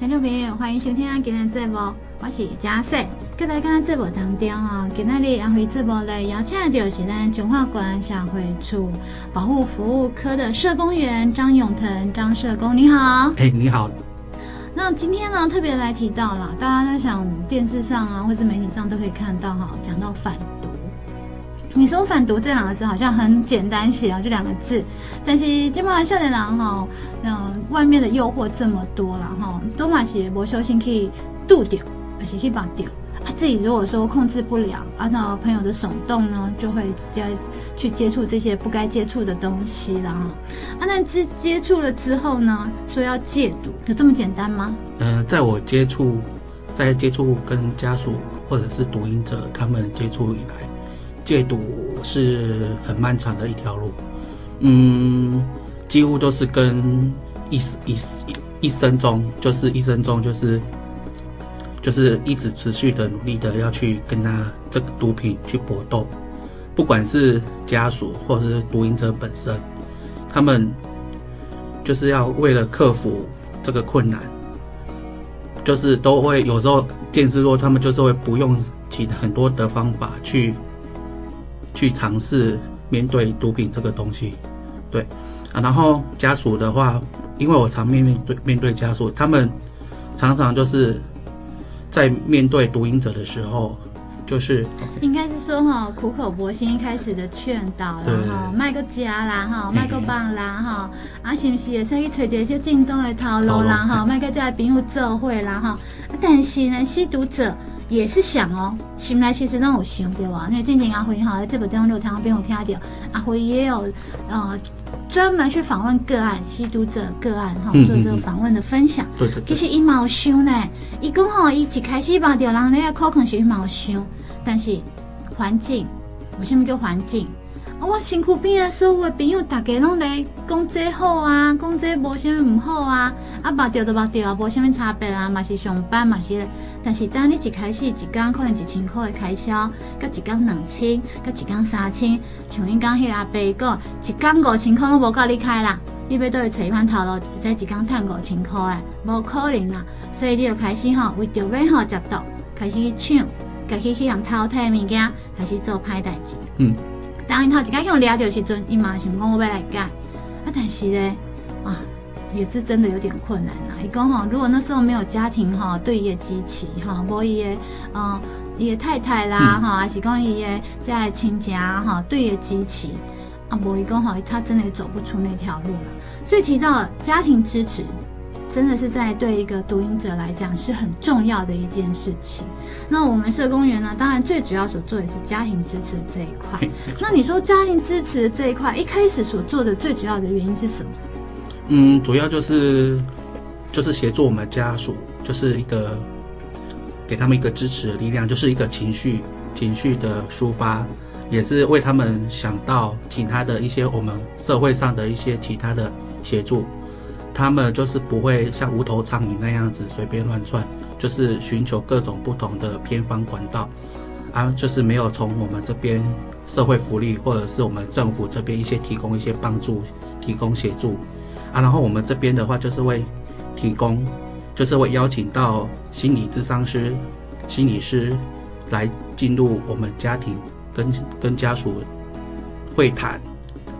听众朋友，欢迎收听今天的节目，我是嘉穗。各位刚刚节目当中啊，今天的安徽节目来邀请到是咱中华关社会处保护服务科的社工员张永腾张社工，你好。哎，你好。那今天呢，特别来提到了，大家在想电视上啊，或是媒体上都可以看到哈，讲到反毒。你说反毒这两个字好像很简单写啊，这两个字，但是今晚少年郎哈，嗯，外面的诱惑这么多了哈，都嘛是不小心可以度掉，而且可以绑掉啊。自己如果说控制不了，按照朋友的耸动呢，就会直接去接触这些不该接触的东西了。啊，那接接触了之后呢，说要戒毒，有这么简单吗？呃，在我接触，在接触跟家属或者是毒瘾者他们接触以来。戒毒是很漫长的一条路，嗯，几乎都是跟一一一生中，就是一生中就是就是一直持续的努力的要去跟他这个毒品去搏斗，不管是家属或者是毒瘾者本身，他们就是要为了克服这个困难，就是都会有时候电视说他们就是会不用其很多的方法去。去尝试面对毒品这个东西，对啊，然后家属的话，因为我常面面对面对家属，他们常常就是在面对毒瘾者的时候，就是应该是说哈，苦口婆心一开始的劝导啦哈，卖个家啦哈，卖个棒啦哈，啊是不是也可以找一些进东的套路啦哈，卖个家朋友做会啦哈，但是呢，吸毒者。也是想哦，心内其实都有想对吧？因为最近阿辉哈在这部电视里头边有听到，阿辉也有呃专门去访问个案吸毒者个案哈，做这个访问的分享。对对对。其实伊嘛有想呢，伊讲吼，伊一开始把掉人咧可能是伊嘛有想，但是环境，为什么叫环境？我身躯边的所有的朋友，大家拢来讲这好啊，讲这无啥物唔好啊，啊，把掉都把掉啊，无啥物差别啊，嘛是上班嘛是。但是当你一开始一天可能一千块的开销，甲一天两千，甲一天三千，像因讲迄个阿伯讲，一天五千块都无够你开啦，你要倒去找一番头路，在一天赚五千块诶，无可能啦。所以你就开始吼，为着要吼食毒，开始去抢，开始去用偷摕物件，开始做歹代志。嗯，当因头一开始掠着时阵，伊嘛想讲我要来改，啊，但是咧，啊。也是真的有点困难啦。伊讲吼，如果那时候没有家庭哈，对伊的支持哈，无伊的嗯，伊的太太啦哈，还是讲伊的在亲家哈，对伊的支持啊，无伊讲吼，他真的也走不出那条路了。所以提到家庭支持，真的是在对一个读音者来讲是很重要的一件事情。那我们社工员呢，当然最主要所做的是家庭支持这一块。那你说家庭支持这一块，一开始所做的最主要的原因是什么？嗯，主要就是就是协助我们家属，就是一个给他们一个支持的力量，就是一个情绪情绪的抒发，也是为他们想到其他的一些我们社会上的一些其他的协助，他们就是不会像无头苍蝇那样子随便乱窜，就是寻求各种不同的偏方管道，啊，就是没有从我们这边社会福利或者是我们政府这边一些提供一些帮助，提供协助。啊，然后我们这边的话就是会提供，就是会邀请到心理咨商师、心理师来进入我们家庭跟，跟家属会谈，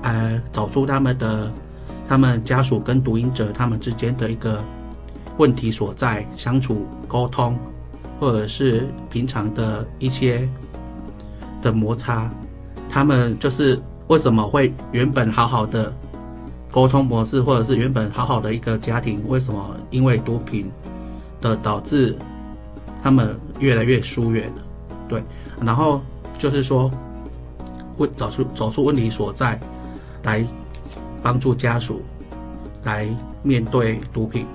呃，找出他们的他们家属跟毒瘾者他们之间的一个问题所在，相处沟通，或者是平常的一些的摩擦，他们就是为什么会原本好好的。沟通模式，或者是原本好好的一个家庭，为什么因为毒品的导致他们越来越疏远了？对，然后就是说，会找出找出问题所在，来帮助家属来面对毒品。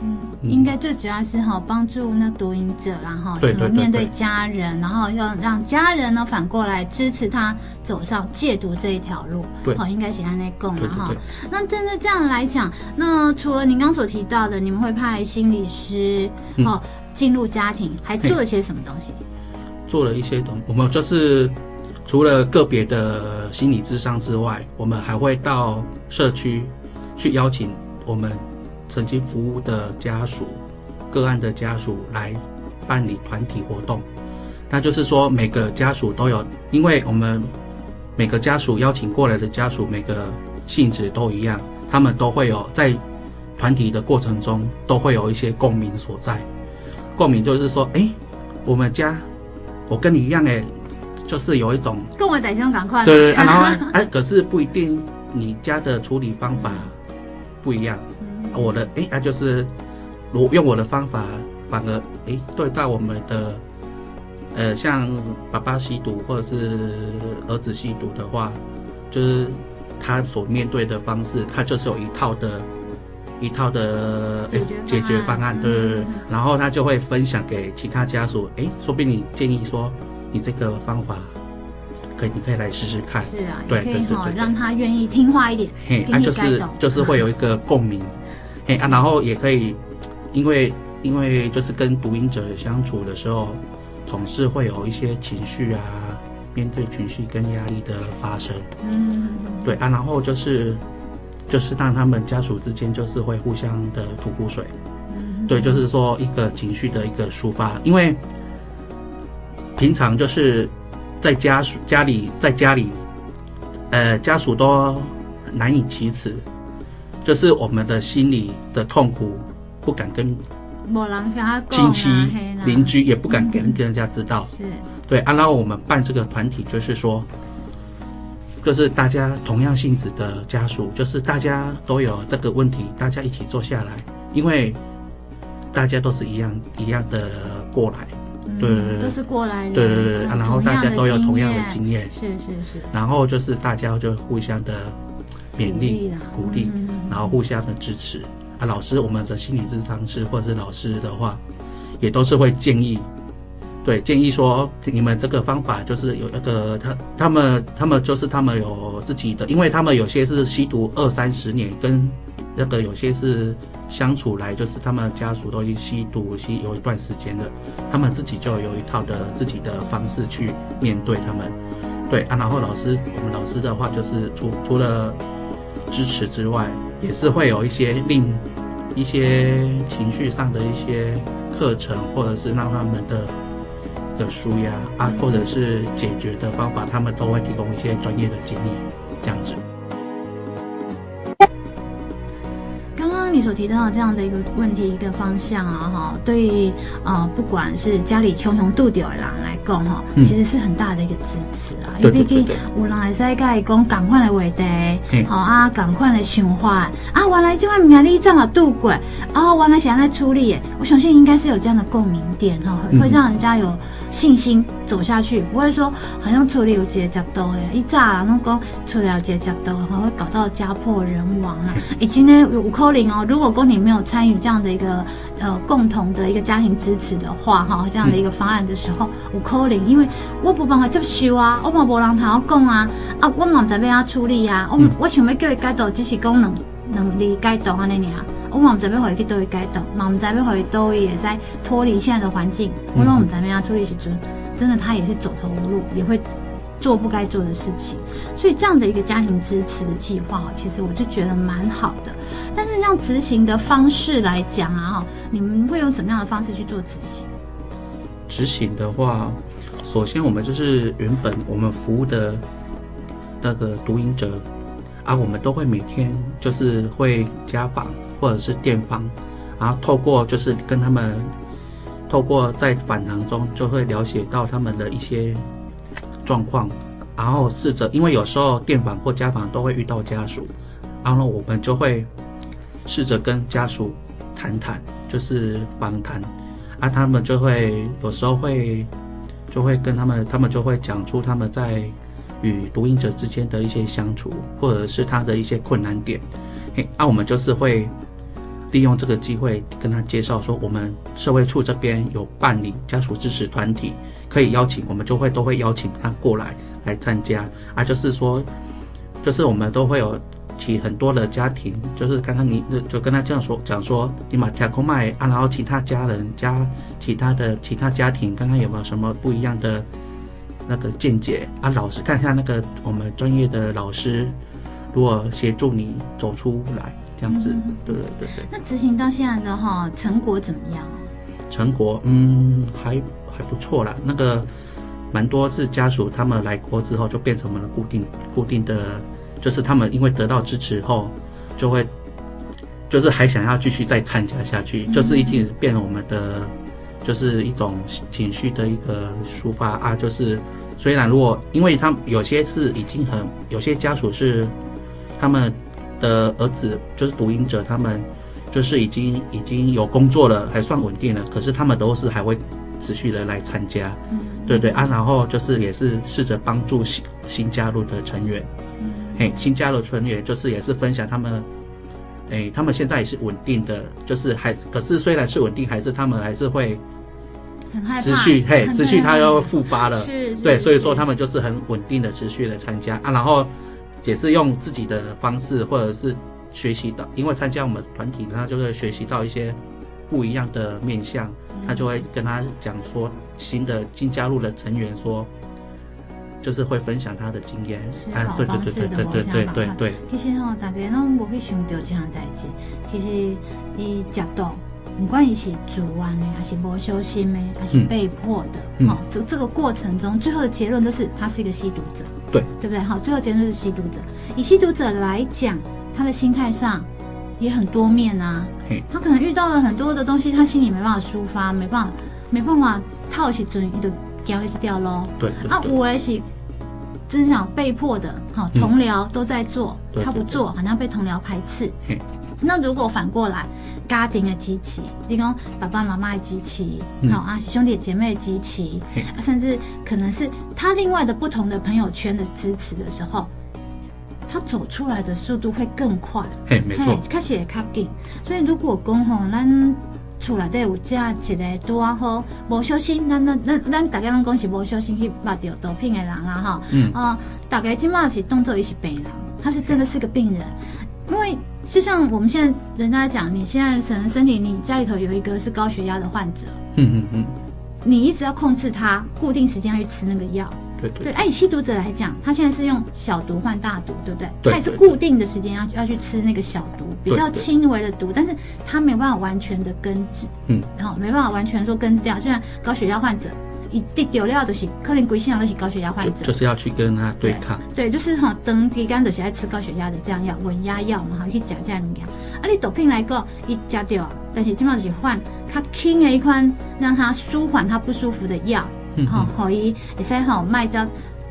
嗯，应该最主要是哈帮助那毒瘾者，然后怎么面对家人，然后要让家人呢反过来支持他走上戒毒这一条路。对，好，应该写在那供了哈。那针对这样来讲，那除了您刚所提到的，你们会派心理师哦进入家庭，还做了些什么东西？做了一些东，我们就是除了个别的心理智商之外，我们还会到社区去邀请我们。曾经服务的家属个案的家属来办理团体活动。那就是说，每个家属都有，因为我们每个家属邀请过来的家属，每个性质都一样，他们都会有在团体的过程中都会有一些共鸣所在。共鸣就是说，哎，我们家我跟你一样，哎，就是有一种跟我在香港快乐。对对，然后 哎，可是不一定你家的处理方法不一样，我的哎，那就是我用我的方法，反而哎，对待我们的。呃，像爸爸吸毒或者是儿子吸毒的话，就是他所面对的方式，他就是有一套的，一套的解决解决方案，对，对对、然后他就会分享给其他家属，哎，说不定你建议说，你这个方法可以，你可以来试试看，是啊，对对对对，让他愿意听话一点，嘿，他、啊、就是就是会有一个共鸣，嘿啊，然后也可以，因为因为就是跟读音者相处的时候。总是会有一些情绪啊，面对情绪跟压力的发生，嗯，对啊，然后就是就是让他们家属之间就是会互相的吐苦水，嗯，对，就是说一个情绪的一个抒发，因为平常就是在家属家里在家里，呃，家属都难以启齿，就是我们的心里的痛苦不敢跟。亲戚、邻居也不敢给人人家知道，是对。啊，然后我们办这个团体，就是说，就是大家同样性质的家属，就是大家都有这个问题，大家一起坐下来，因为大家都是一样一样的过来，对对对，都是过来人，对对对。然后大家都有同样的经验，是是是。然后就是大家就互相的勉励、鼓励，然后互相的支持。啊，老师，我们的心理咨商师或者是老师的话，也都是会建议，对，建议说你们这个方法就是有那个他他们他们就是他们有自己的，因为他们有些是吸毒二三十年，跟那个有些是相处来就是他们家属都已经吸毒吸有一段时间了，他们自己就有一套的自己的方式去面对他们，对啊，然后老师我们老师的话就是除除了支持之外。也是会有一些令一些情绪上的一些课程，或者是让他们的的舒压啊，或者是解决的方法，他们都会提供一些专业的建议，这样子。你所提到的这样的一个问题，一个方向啊，哈，对于呃，不管是家里穷穷度掉的人来讲，哈，其实是很大的一个支持啊。因为毕竟有人会使甲伊讲赶快来话题，好啊，赶快来想法啊，原来这块名你这么度过，啊，原来想要来处理，我相信应该是有这样的共鸣点哈，会让人家有信心走下去，不会说好像处理有几个角度诶，一炸然后讲处理有几个角度，然后会搞到家破人亡啊。已经呢有可能哦。如果公你没有参与这样的一个呃共同的一个家庭支持的话，哈，这样的一个方案的时候，有可能，因为我不帮他接受啊，我嘛无人同我讲啊，啊，我嘛不知道要处理啊，我我想要叫伊改动，只是讲能能力改动安尼尔，我们这边回去都会改动，嘛不知道要回去都也在脱离现在的环境，我拢不知道要处理时阵，真的他也是走投无路，也会。做不该做的事情，所以这样的一个家庭支持的计划，其实我就觉得蛮好的。但是，像执行的方式来讲啊，你们会用什么样的方式去做执行？执行的话，首先我们就是原本我们服务的那个毒瘾者啊，我们都会每天就是会家访或者是电访，然后透过就是跟他们透过在访谈中就会了解到他们的一些。状况，然后试着，因为有时候电访或家访都会遇到家属，然后我们就会试着跟家属谈谈，就是访谈，啊，他们就会有时候会就会跟他们，他们就会讲出他们在与读音者之间的一些相处，或者是他的一些困难点，嘿，啊，我们就是会利用这个机会跟他介绍说，我们社会处这边有办理家属支持团体。可以邀请，我们就会都会邀请他过来来参加啊，就是说，就是我们都会有其很多的家庭，就是刚刚你就跟他这样说讲说，你马跳空麦啊，然后其他家人家其他的其他家庭，刚刚有没有什么不一样的那个见解啊？老师看一下那个我们专业的老师，如果协助你走出来这样子，嗯、对对对对。那执行到现在的哈成果怎么样？成果，嗯，还还不错啦。那个蛮多是家属他们来过之后就变成我们的固定固定的，就是他们因为得到支持后，就会就是还想要继续再参加下去，就是已经变成我们的就是一种情绪的一个抒发啊。就是虽然如果因为他们有些是已经很有些家属是他们的儿子就是读音者，他们。就是已经已经有工作了，还算稳定了。可是他们都是还会持续的来参加，嗯，对对啊。然后就是也是试着帮助新新加入的成员，嗯，嘿，新加入成员就是也是分享他们，哎，他们现在也是稳定的，就是还可是虽然是稳定，还是他们还是会持续嘿，持续他 要复发了，是，对，所以说他们就是很稳定的持续的参加啊，然后也是用自己的方式或者是。学习到，因为参加我们团体，他就会学习到一些不一样的面相，他就会跟他讲说，新的新加入的成员说，就是会分享他的经验，啊，对对对对对对对对对。其实吼，大家拢无去想到这样代志，其实伊食到，不管伊是自愿的，还是无修心的，还是被迫的，嗯，这这个过程中，最后的结论都是他是一个吸毒者，对对不对？好，最后结论是吸毒者。以吸毒者来讲。他的心态上也很多面啊，他可能遇到了很多的东西，他心里没办法抒发，没办法，没办法套起准，就掉一掉喽。对，啊，我也是，真想被迫的，好，同僚都在做，他不做，好像被同僚排斥。那如果反过来，家庭的支持，你讲爸爸妈妈的支持，好啊，兄弟姐妹的支持，甚至可能是他另外的不同的朋友圈的支持的时候。他走出来的速度会更快，嘿，没错，开始也较紧。所以如果讲吼，咱厝内底有这一个拄啊好，无小心，咱咱咱咱大家拢讲是无小心去捌到毒品的人啦，哈，嗯。啊，大概今嘛是当做伊是病人，他是真的是个病人，因为就像我们现在人家讲，你现在可能身体，你家里头有一个是高血压的患者，嗯嗯嗯，你一直要控制他，固定时间要去吃那个药。对对，对，哎，以吸毒者来讲，他现在是用小毒换大毒，对不对？对，他也是固定的时间要要去吃那个小毒，比较轻微的毒，但是他没有办法完全的根治，嗯，然后没办法完全说根治掉。就像高血压患者，一滴丢了就是可能归心都是高血压患者，就是要去跟他对抗。对，对就是哈，长期间都是爱吃高血压的这样药，稳压药嘛，哈，去吃这样物件。啊，你毒品来讲，一吃掉，但是基本上就是换他轻的一款，让他舒缓他不舒服的药。好，可以，也是好卖家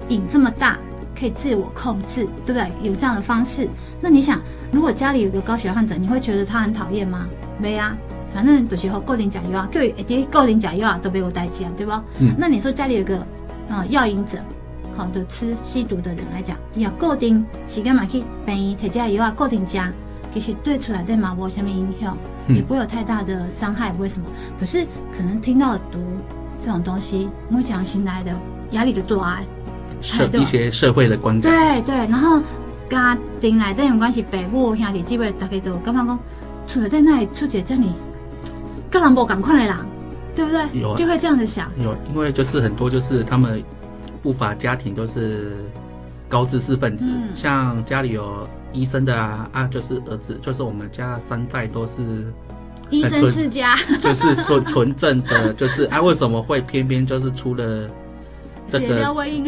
瘾这么大，可以自我控制，对不对？有这样的方式，那你想，如果家里有个高血压患者，你会觉得他很讨厌吗？没啊，反正有时候固定假药啊，各位诶，固定假药啊，都没有代价，对吧？嗯。那你说家里有个啊药瘾者，好的吃吸毒的人来讲，要固定时间嘛去病院提这药啊，固定吃，其实对出来对马波下面影响，也不会有太大的伤害，为什么？可是可能听到毒。这种东西，目前新来的压力就大啊，社一些社会的观点，对对，然后家庭来这种关系，父母兄弟姊妹大家都感觉讲，出了在那里出姐这里，跟人无赶快的人，对不对？有、啊，就会这样子想。有，因为就是很多就是他们不乏家庭都是高知识分子，嗯、像家里有医生的啊啊，就是儿子，就是我们家三代都是。医生世家，就是说纯正的，就是啊，为什么会偏偏就是出了这个？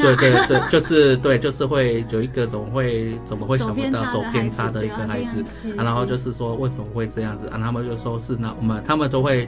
对对 对，就是对，就是会有一个怎么会怎么会想不到走偏差的一个孩子啊？然后就是说为什么会这样子啊？他们就说是那我们他们都会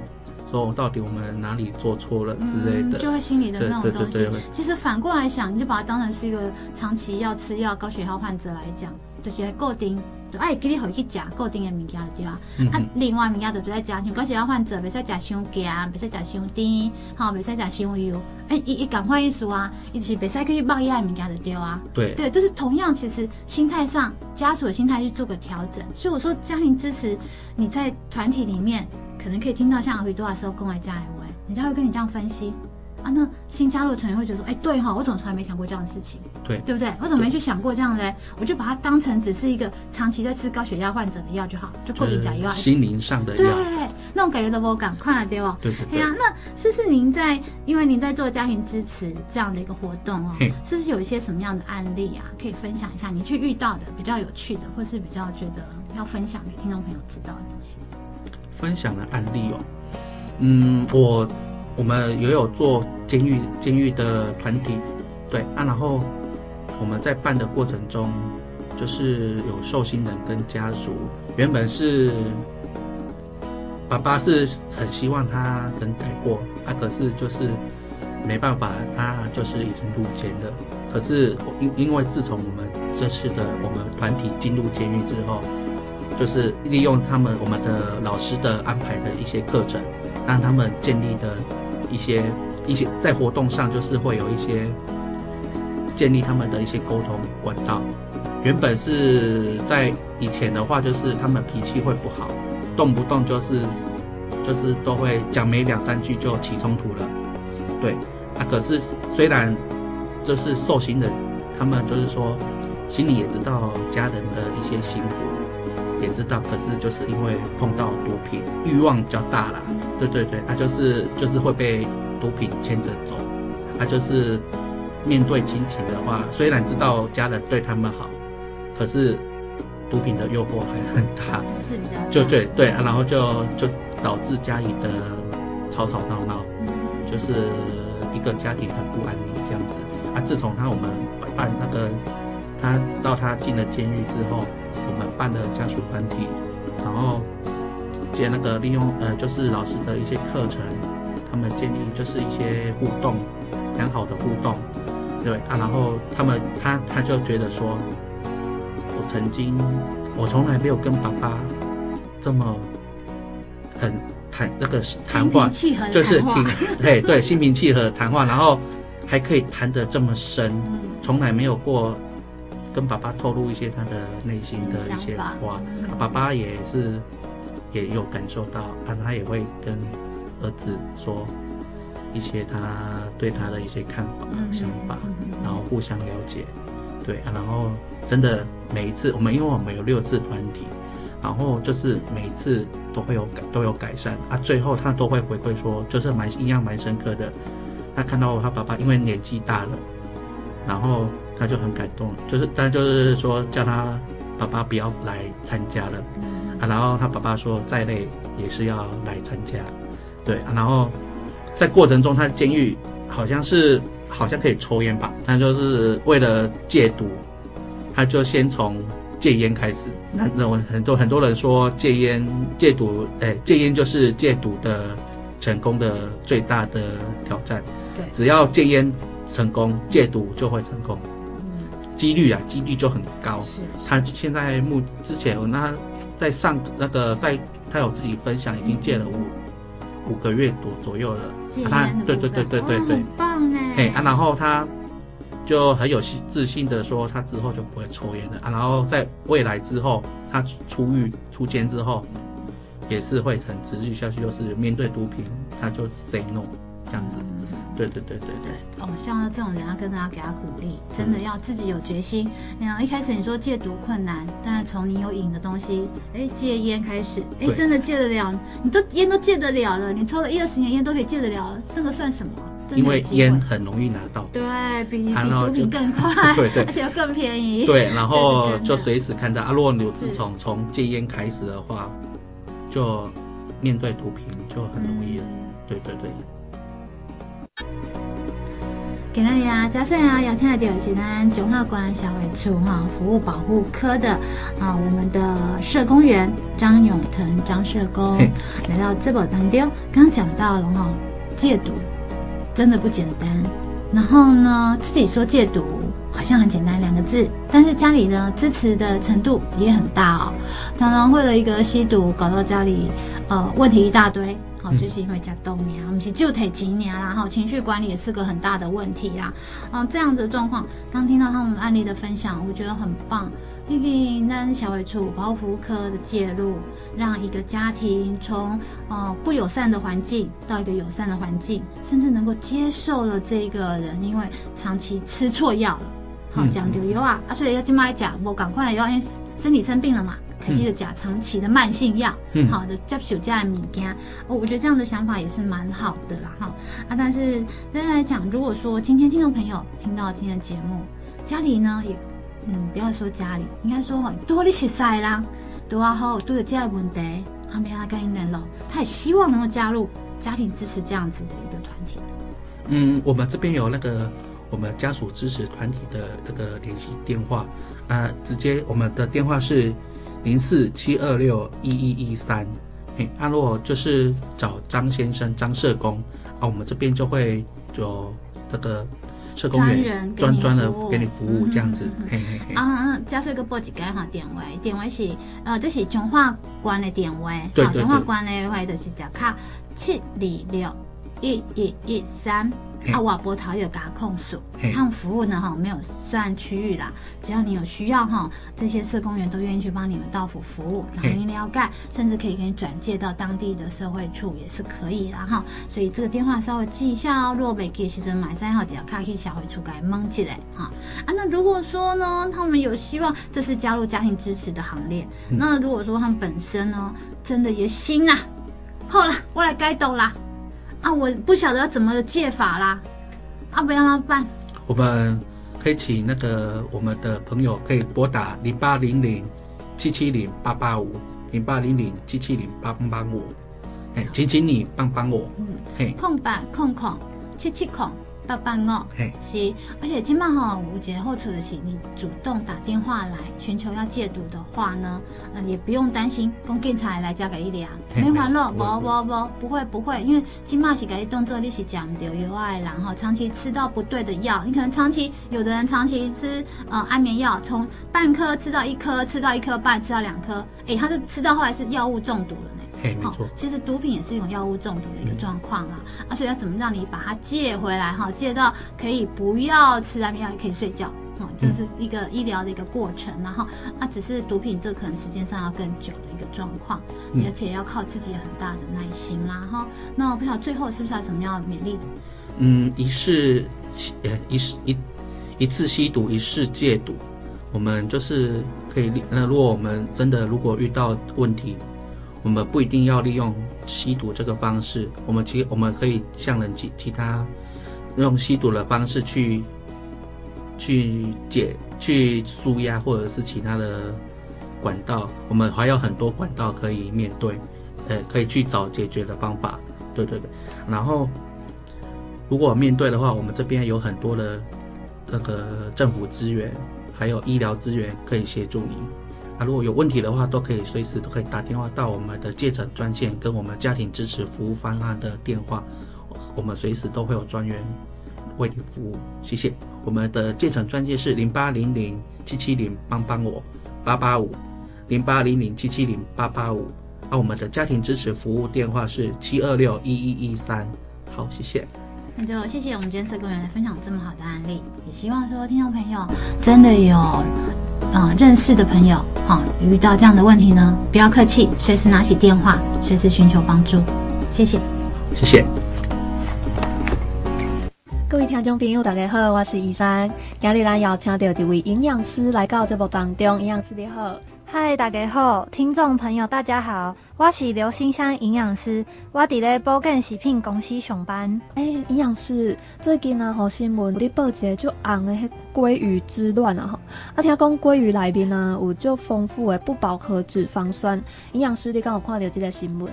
说到底我们哪里做错了之类的，就会心里的那种东西。其实反过来想，你就把它当成是一个长期要吃药高血压患者来讲，就是固定。哎，给你回去吃固定的物件对啊。嗯、啊，另外物件就别再加，像高血压患者别再加伤咸，别再加伤甜，好，别再加伤油。哎，一一赶快意思啊，一起别再可以爆一下物件就对啊。对对，就是同样，其实心态上家属的心态去做个调整。所以我说家庭支持，你在团体里面可能可以听到像很多时候公来家来喂，人家会跟你这样分析。啊，那新加入的成员会觉得说，哎、欸，对哈，我怎么从来没想过这样的事情？对，对不对？我怎么没去想过这样嘞？我就把它当成只是一个长期在吃高血压患者的药就好，就固定假药，心灵上的药，对，那种感觉都不敢快了，对哦？对对对。哎呀，那是不是您在，因为您在做家庭支持这样的一个活动哦，是不是有一些什么样的案例啊，可以分享一下？你去遇到的比较有趣的，或是比较觉得要分享给听众朋友知道的东西？分享的案例哦。嗯，我我们也有做监狱监狱的团体，对啊，然后我们在办的过程中，就是有受刑人跟家属，原本是爸爸是很希望他能改过，啊，可是就是没办法，他就是已经入监了。可是因因为自从我们这次的我们团体进入监狱之后，就是利用他们我们的老师的安排的一些课程，让他们建立的一些一些在活动上，就是会有一些建立他们的一些沟通管道。原本是在以前的话，就是他们脾气会不好，动不动就是就是都会讲没两三句就起冲突了。对啊，可是虽然就是受刑人，他们就是说心里也知道家人的一些辛苦。也知道，可是就是因为碰到毒品，欲望比较大啦。对对对，他就是就是会被毒品牵着走。他就是面对亲情的话，虽然知道家人对他们好，可是毒品的诱惑还很大。是比较就对对啊，然后就就导致家里的吵吵闹闹，就是一个家庭很不安宁这样子。啊，自从他我们办那个，他知道他进了监狱之后。我们办的家属团体，然后接那个利用呃，就是老师的一些课程，他们建立就是一些互动，良好的互动，对啊，然后他们他他就觉得说，我曾经我从来没有跟爸爸这么很谈那个谈话，就是挺对对心平气和谈话，然后还可以谈得这么深，从来没有过。跟爸爸透露一些他的内心的一些话，爸爸也是也有感受到啊，他也会跟儿子说一些他对他的一些看法、想法，然后互相了解，对啊，然后真的每一次我们因为我们有六次团体，然后就是每一次都会有改都有改善。啊，最后他都会回馈说，就是蛮印象蛮深刻的，他看到他爸爸因为年纪大了，然后。他就很感动，就是，但就是说叫他爸爸不要来参加了，啊，然后他爸爸说再累也是要来参加，对，啊，然后在过程中他监狱好像是好像可以抽烟吧，他就是为了戒毒，他就先从戒烟开始，那那我很多很多人说戒烟戒毒，哎，戒烟就是戒毒的成功的最大的挑战，对，只要戒烟成功，戒毒就会成功。几率啊，几率就很高。是，他现在目之前，我那在上那个在，他有自己分享，已经戒了五、嗯、五个月多左右了。他对对对对对对，很棒哎。哎啊，然后他就很有自信的说，他之后就不会抽烟了啊。然后在未来之后，他出狱出监之后，也是会很持续下去，就是面对毒品，他就 say no。这样子，对对对对对。哦，像这种人要跟大家给他鼓励，真的要自己有决心。然后一开始你说戒毒困难，但是从你有瘾的东西，哎，戒烟开始，哎，真的戒得了，你都烟都戒得了了，你抽了一二十年烟都可以戒得了，这个算什么？因为烟很容易拿到，对，比比毒品更快，对对，而且又更便宜。对，然后就随时看到啊，如果你自从从戒烟开始的话，就面对毒品就很容易了。对对对。给那里啊，嘉顺啊，邀请来的是咱中华关社会处哈服务保护科的啊，我们的社工员张永腾张社工来到这宝当中，刚刚讲到了哈，戒毒真的不简单。然后呢，自己说戒毒好像很简单两个字，但是家里呢支持的程度也很大哦，常常为了一个吸毒搞到家里呃问题一大堆。好，就是因为家冻眠，我们是就得几年啦。哈，情绪管理也是个很大的问题啦。嗯，这样子的状况，刚听到他们案例的分享，我觉得很棒。毕竟那小伟处保护服务科的介入，让一个家庭从呃不友善的环境到一个友善的环境，甚至能够接受了这个人，因为长期吃错药了。好，讲究药啊，啊，所以要去买假，我赶快要，因为身体生病了嘛。开始的假长期的慢性药，嗯、好的接受这样的物件，哦，我觉得这样的想法也是蛮好的啦，哈啊！但是大家来讲，如果说今天听众朋友听到今天的节目，家里呢也，嗯，不要说家里，应该说多的是塞啦，都要好，都有这样的问题，他没他跟你联络，他也希望能够加入家庭支持这样子的一个团体？嗯，我们这边有那个我们家属支持团体的这个联系电话，呃，直接我们的电话是零四七二六一一一三，哎，阿洛就是找张先生张社工，啊，我们这边就会有那个社工员专专的给你服务这样子，嘿嘿嘿。啊，加上个报几个哈电话，电话是呃这是中华关的电话，对对对，中华关的话就是只卡七二六一一一三。啊，瓦波桃有嘎控诉，他们服务呢哈没有算区域啦，只要你有需要哈，这些社工员都愿意去帮你们到府服务，然后你了解，甚至可以给你转介到当地的社会处也是可以的哈。所以这个电话稍微记一下哦，若没记时阵买三号只要卡去小会处该蒙起来哈。啊，那如果说呢，他们有希望这是加入家庭支持的行列，那如果说他们本身呢真的也心啊，好了，我来改动啦。啊，我不晓得要怎么借法啦，啊，不要让他办。我们可以请那个我们的朋友可以拨打零八零零七七零八八五零八零零七七零八八五，哎，请请你帮帮我，嗯，嘿，空吧空空七七空。八八哦，是，而且今麦吼，我觉得后处的是，你主动打电话来寻求要戒毒的话呢，呃，也不用担心，公警察来交给一两，没还了，不不不，不会不会，因为今麦是给动作，你是讲究有爱，然后长期吃到不对的药，你可能长期有的人长期吃呃安眠药，从半颗吃到一颗，吃到一颗半，吃到两颗，哎，他就吃到后来是药物中毒了。好、哦，其实毒品也是一种药物中毒的一个状况啦，嗯、啊，所以要怎么让你把它戒回来哈？戒到可以不要吃安眠药，也可以睡觉，哈，这是一个医疗的一个过程，然后啊，只是毒品这可能时间上要更久的一个状况，嗯、而且要靠自己很大的耐心啦，哈。那我不晓得最后是不是还有什么要勉励的？嗯，一世呃一世一一次吸毒，一世戒毒，我们就是可以，那如果我们真的如果遇到问题。我们不一定要利用吸毒这个方式，我们其我们可以向人其其他用吸毒的方式去去解去舒压，或者是其他的管道，我们还有很多管道可以面对，呃，可以去找解决的方法。对对对，然后如果面对的话，我们这边有很多的那个政府资源，还有医疗资源可以协助你。啊，如果有问题的话，都可以随时都可以打电话到我们的借诊专线，跟我们家庭支持服务方案的电话，我们随时都会有专员为你服务。谢谢。我们的借诊专线是零八零零七七零帮帮我八八五零八零零七七零八八五，啊，我们的家庭支持服务电话是七二六一一一三。好，谢谢。那就谢谢我们今天社工员来分享这么好的案例，也希望说听众朋友真的有嗯、呃、认识的朋友，好、哦、遇到这样的问题呢，不要客气，随时拿起电话，随时寻求帮助。谢谢，谢谢。各位听众朋友，大家好，我是伊珊，今日咱邀请到一位营养师来到节目当中，营养师你好。嗨，大家好，听众朋友大家好，我是刘新香营养师，我伫咧保健食品公司上班。诶、欸，营养师，最近啊，好新闻，你报一个就红的迄鲑鱼之乱啊！哈，啊，听讲鲑鱼内面啊有足丰富的不饱和脂肪酸。营养师，你刚有看到这个新闻？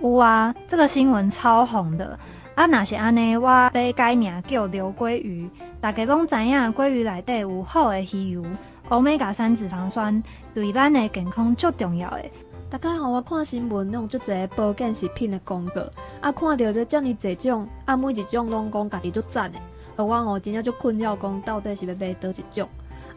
有啊，这个新闻超红的。啊，若是安尼，我要改名叫刘鲑鱼。大家拢知影，鲑鱼内底有好的鱼油。欧米伽三脂肪酸对咱的健康足重要的。大家好，我看新闻，拢足侪保健食品的广告，啊，看到这这么侪种，啊，每一种拢讲家己足赞的，而我哦真正就困扰，讲到底是要买倒一种？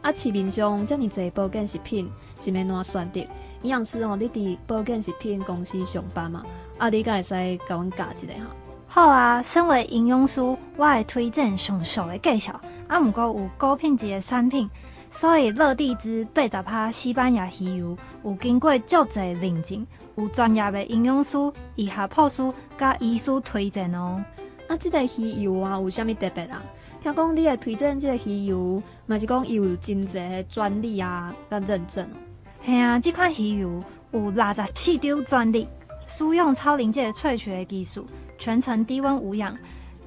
啊，市面上这么侪保健食品，是要怎选择？营养师哦，你伫保健食品公司上班嘛？啊，你敢会使甲阮教一下哈？好啊，身为营养师，我会推荐上述的介绍，啊，毋过有高品质的产品。所以，乐地之八十趴西班牙鱼油有经过足侪认证，有专业的营养师、医学博士甲医师推荐哦。啊，这个鱼油啊，有啥物特别啊？听讲你会推荐这个鱼油，嘛是讲有真侪专利啊，甲认证。系啊，这款鱼油有六十四张专利，使用超临界萃取的技术，全程低温无氧。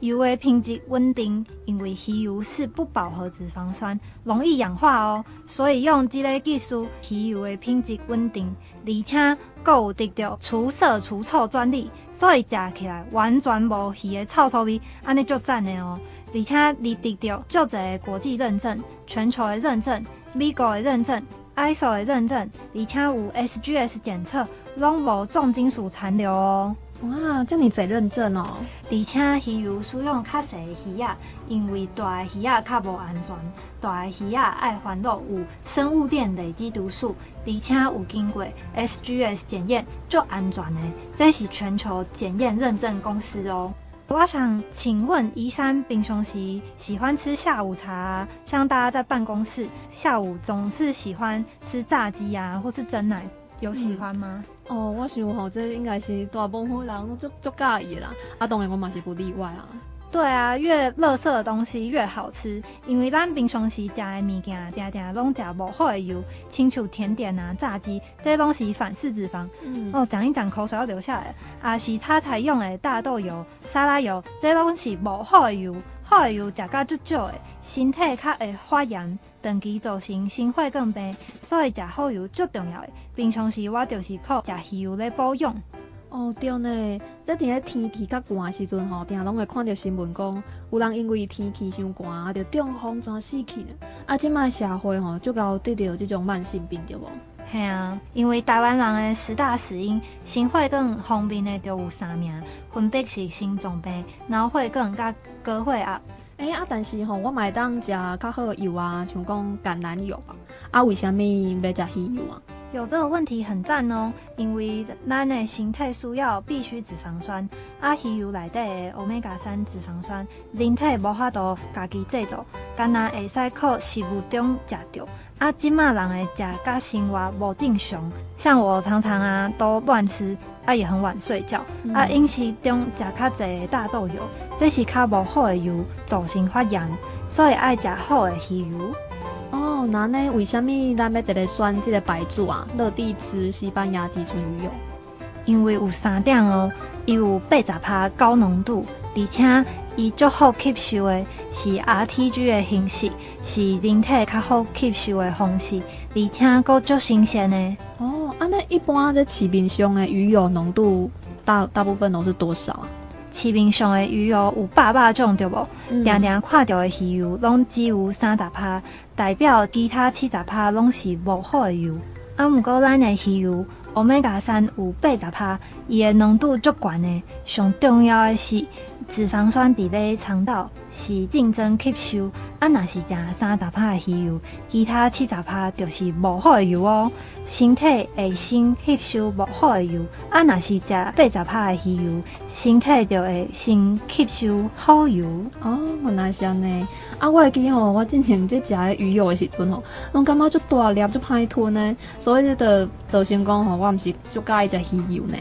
油的品质稳定，因为鱼油是不饱和脂肪酸，容易氧化哦，所以用这个技术，鱼油的品质稳定，而且阁有得到除色除臭专利，所以食起来完全无鱼的臭臭味，安尼就赞的哦。而且你得到足侪国际认证、全球的认证、美国的认证、ISO 的认证，而且有 SGS 检测，拢无重金属残留哦。哇，这么侪认证哦！而且鱼油使用较细的鱼啊，因为大的鱼啊较无安全，大的鱼啊爱环路有生物链累积毒素，而且有经过 SGS 检验，足安全的。这是全球检验认证公司哦。我想请问，宜山平常时喜欢吃下午茶，像大家在办公室下午总是喜欢吃炸鸡啊，或是蒸奶，有喜欢吗？嗯、哦，我想吼，这应该是大部分人都足足介意啦。啊，当然我嘛是不例外啊。对啊，越垃圾的东西越好吃，因为咱平常时食的物件，定定拢食无好的油，亲像甜点啊、炸鸡，这些东西反式脂肪。嗯。哦，讲一讲口水要流下来。啊，是炒菜用的大豆油、沙拉油，这些东西无好的油，好的油食甲足少的，身体较会发炎，长期造成心血管病，所以食好油足重要的。平常时我就是靠食鱼油来保养。哦，对呢，即伫咧天气较寒的时阵吼，定拢会看到新闻讲，有人因为天气伤寒啊，就中风全死去呢。啊，即卖社会吼，就搞得到这种慢性病对无？系啊，因为台湾人的十大死因，心血管方面的就有三名，分别是心脏病、脑血管甲高血压。哎、啊，但是吼，我买当食较好的油啊，像讲橄榄油啊，啊，为什么要食鱼油啊？有这个问题很赞哦，因为咱的身体需要必需脂肪酸，啊，鱼油内底的欧米伽三脂肪酸，人体无法度家己制造，干那会使靠食物中食到。啊，即马人的食甲生活无正常，像我常常啊都乱吃，啊也很晚睡觉，嗯、啊饮食中食较侪大豆油，这是较无好的油，造成发炎，所以爱食好的鱼油。哦，那呢？为什么咱要特别选即个牌子啊？乐地吃西班牙植醇鱼油，因为有三点哦，伊有八十帕高浓度，而且伊足好吸收的，是 RTG 的形式，是人体较好吸收的方式，而且阁足新鲜的。哦，啊，那一般在市面上的鱼油浓度大大部分都是多少啊？市面上的鱼油有百百种，对不？常常看到的鱼油拢只有三十趴，代表其他七十趴拢是无好的油。啊，毋过咱的鱼油欧米伽三有八十趴，伊的浓度足悬的。上重要的是脂肪酸伫咧肠道是竞争吸收。啊，若是食三十趴的鱼油，其他七十趴就是无好的油哦。身体会先吸收无好的油，啊，若是食八十趴的鱼油，身体就会先吸收好油。哦，原来是安尼。啊，我会记吼，我之前在食鱼油的时阵吼，拢感觉足大粒，足歹吞呢，所以就造成讲吼，我毋是足介意食鱼油呢。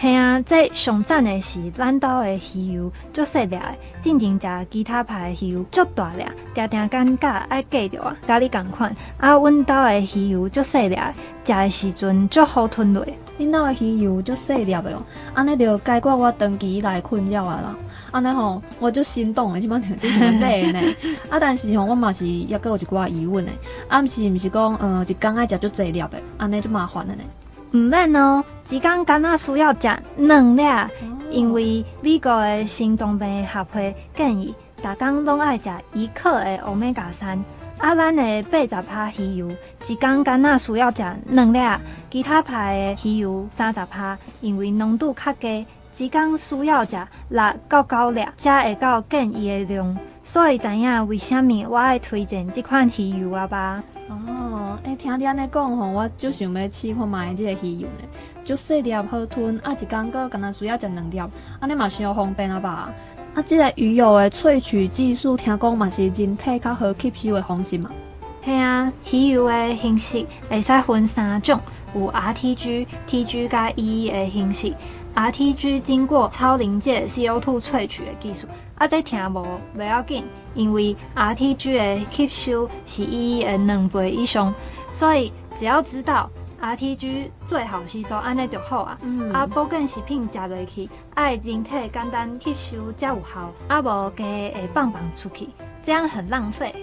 系啊，这上赞的是咱岛的鱼油足细粒的，进前食其他牌的鱼油足大粒，定定尴尬爱计着啊，甲你共款。啊，阮岛的鱼油足细粒，食的时阵足好吞落。恁岛的鱼油足细粒的哦，安尼就解决我长期以来困扰啊啦。安尼吼，我就心动的，基本上就是买呢。啊，但是吼，我嘛是抑阁有一寡疑问的，啊，毋是毋是讲，呃，一工爱食足济粒的，安尼就麻烦了呢。毋免哦，一工敢若需要食两粒，哦、因为美国的心脏病协会建议，逐工拢爱食一克的欧米伽三。啊，咱的八十趴鱼油，一工囡仔需要食两粒，其他牌的鱼油三十趴，因为浓度较低，一工需要食六到九粒，才会到建议的量。所以知影为虾米我爱推荐这款鱼油啊吧？哦，诶、听你安尼讲吼，我就想要试看买这个鱼油呢，就细粒好吞，啊，一工个敢若需要食两粒，安尼嘛伤方便啊吧？啊，这个鱼油的萃取技术，听讲嘛是人体较好吸收的方式嘛？系啊，鱼油的形式会使分三种，有 RTG、TG 加 EE 的形式。RTG 经过超临界 CO2 萃取的技术，啊，这听无不要紧，因为 RTG 的吸收是 EE 的两倍以上，所以只要知道 RTG 最好吸收，安尼就好啊。嗯、啊，保健食品食落去，爱人体简单吸收才有效，啊无加会放放出去，这样很浪费。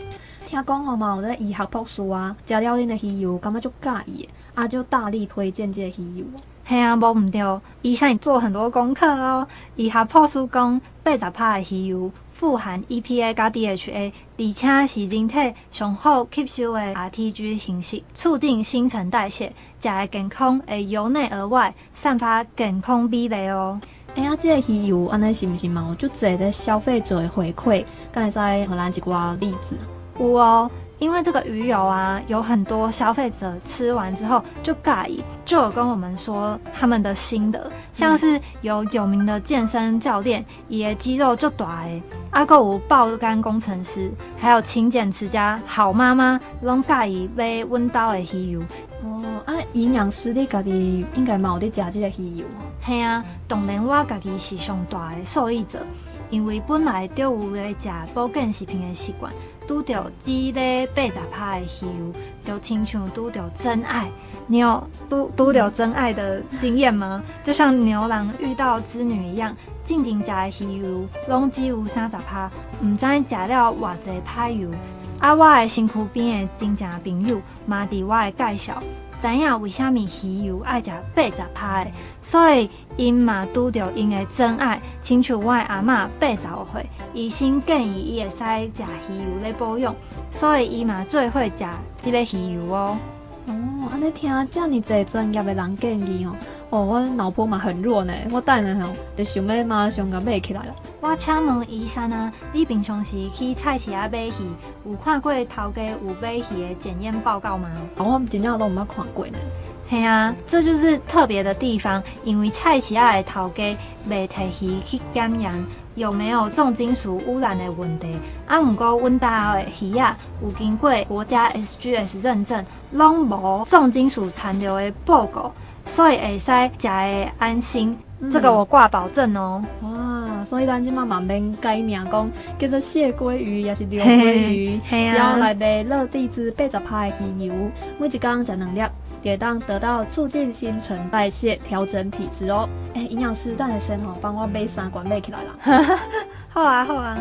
听讲吼嘛，有咧医学博士啊，食了恁的鱼油，感觉就介意，啊就大力推荐这个鱼油。嘿啊，无毋对，伊向你做很多功课哦。伊下破书讲，八十趴的鱼油富含 EPA 加 DHA，而且是人体上好吸收的 RTG 形式，促进新陈代谢，食的健康会由内而外散发健康美丽哦。哎呀，这个鱼油安尼是毋是嘛？有足侪的消费者的回馈，刚才荷咱一寡例子。有哦，因为这个鱼油啊，有很多消费者吃完之后就介意，就有跟我们说他们的心得，像是有有名的健身教练，伊的肌肉就大，阿个有爆肝工程师，还有勤俭持家好妈妈，拢介意买温刀的鱼油。哦，啊，营养师你家己应该嘛有伫食这个鱼油。嘿啊，当然我家己是上大的受益者，因为本来就有咧食保健食品的习惯，拄到鸡咧八十趴的鱼油，就亲像拄到真爱。你有拄拄到真爱的经验吗？就像牛郎遇到织女一样，静静食的鱼油，拢只有三十趴，毋知食了偌济歹油。啊，我的身躯边的真正朋友，嘛伫我的介绍。知影为虾米鱼油爱食八十趴的，所以因嘛拄着因的真爱，亲像我的阿嬷八十岁，医生建议伊会使食鱼油来保养，所以伊嘛最会食即个鱼油哦。哦，安尼听这么侪专业的人建议哦。哦，我脑波嘛很弱呢，我等下吼就想要马上甲买起来了。我请问医生啊，你平常时去菜市啊买鱼，有看过头家有买鱼的检验报告吗？哦、我真正都毋捌看过呢。嘿啊，这就是特别的地方，因为菜市啊的头家未提鱼去检验有没有重金属污染的问题。啊，毋过阮家的鱼啊，有经过国家 SGS 认证，拢无重金属残留的报告。所以会使食的安心，嗯、这个我挂保证哦。哇，所以咱即马慢免改名讲叫做蟹鲑鱼，也是刘鲑鱼，只要来杯乐地汁八十趴的鱼油，每一缸才能量，也当得到促进新陈代谢、调整体质哦。哎、营养师，等下先吼，帮我买三罐买起来啦。好啊，好啊。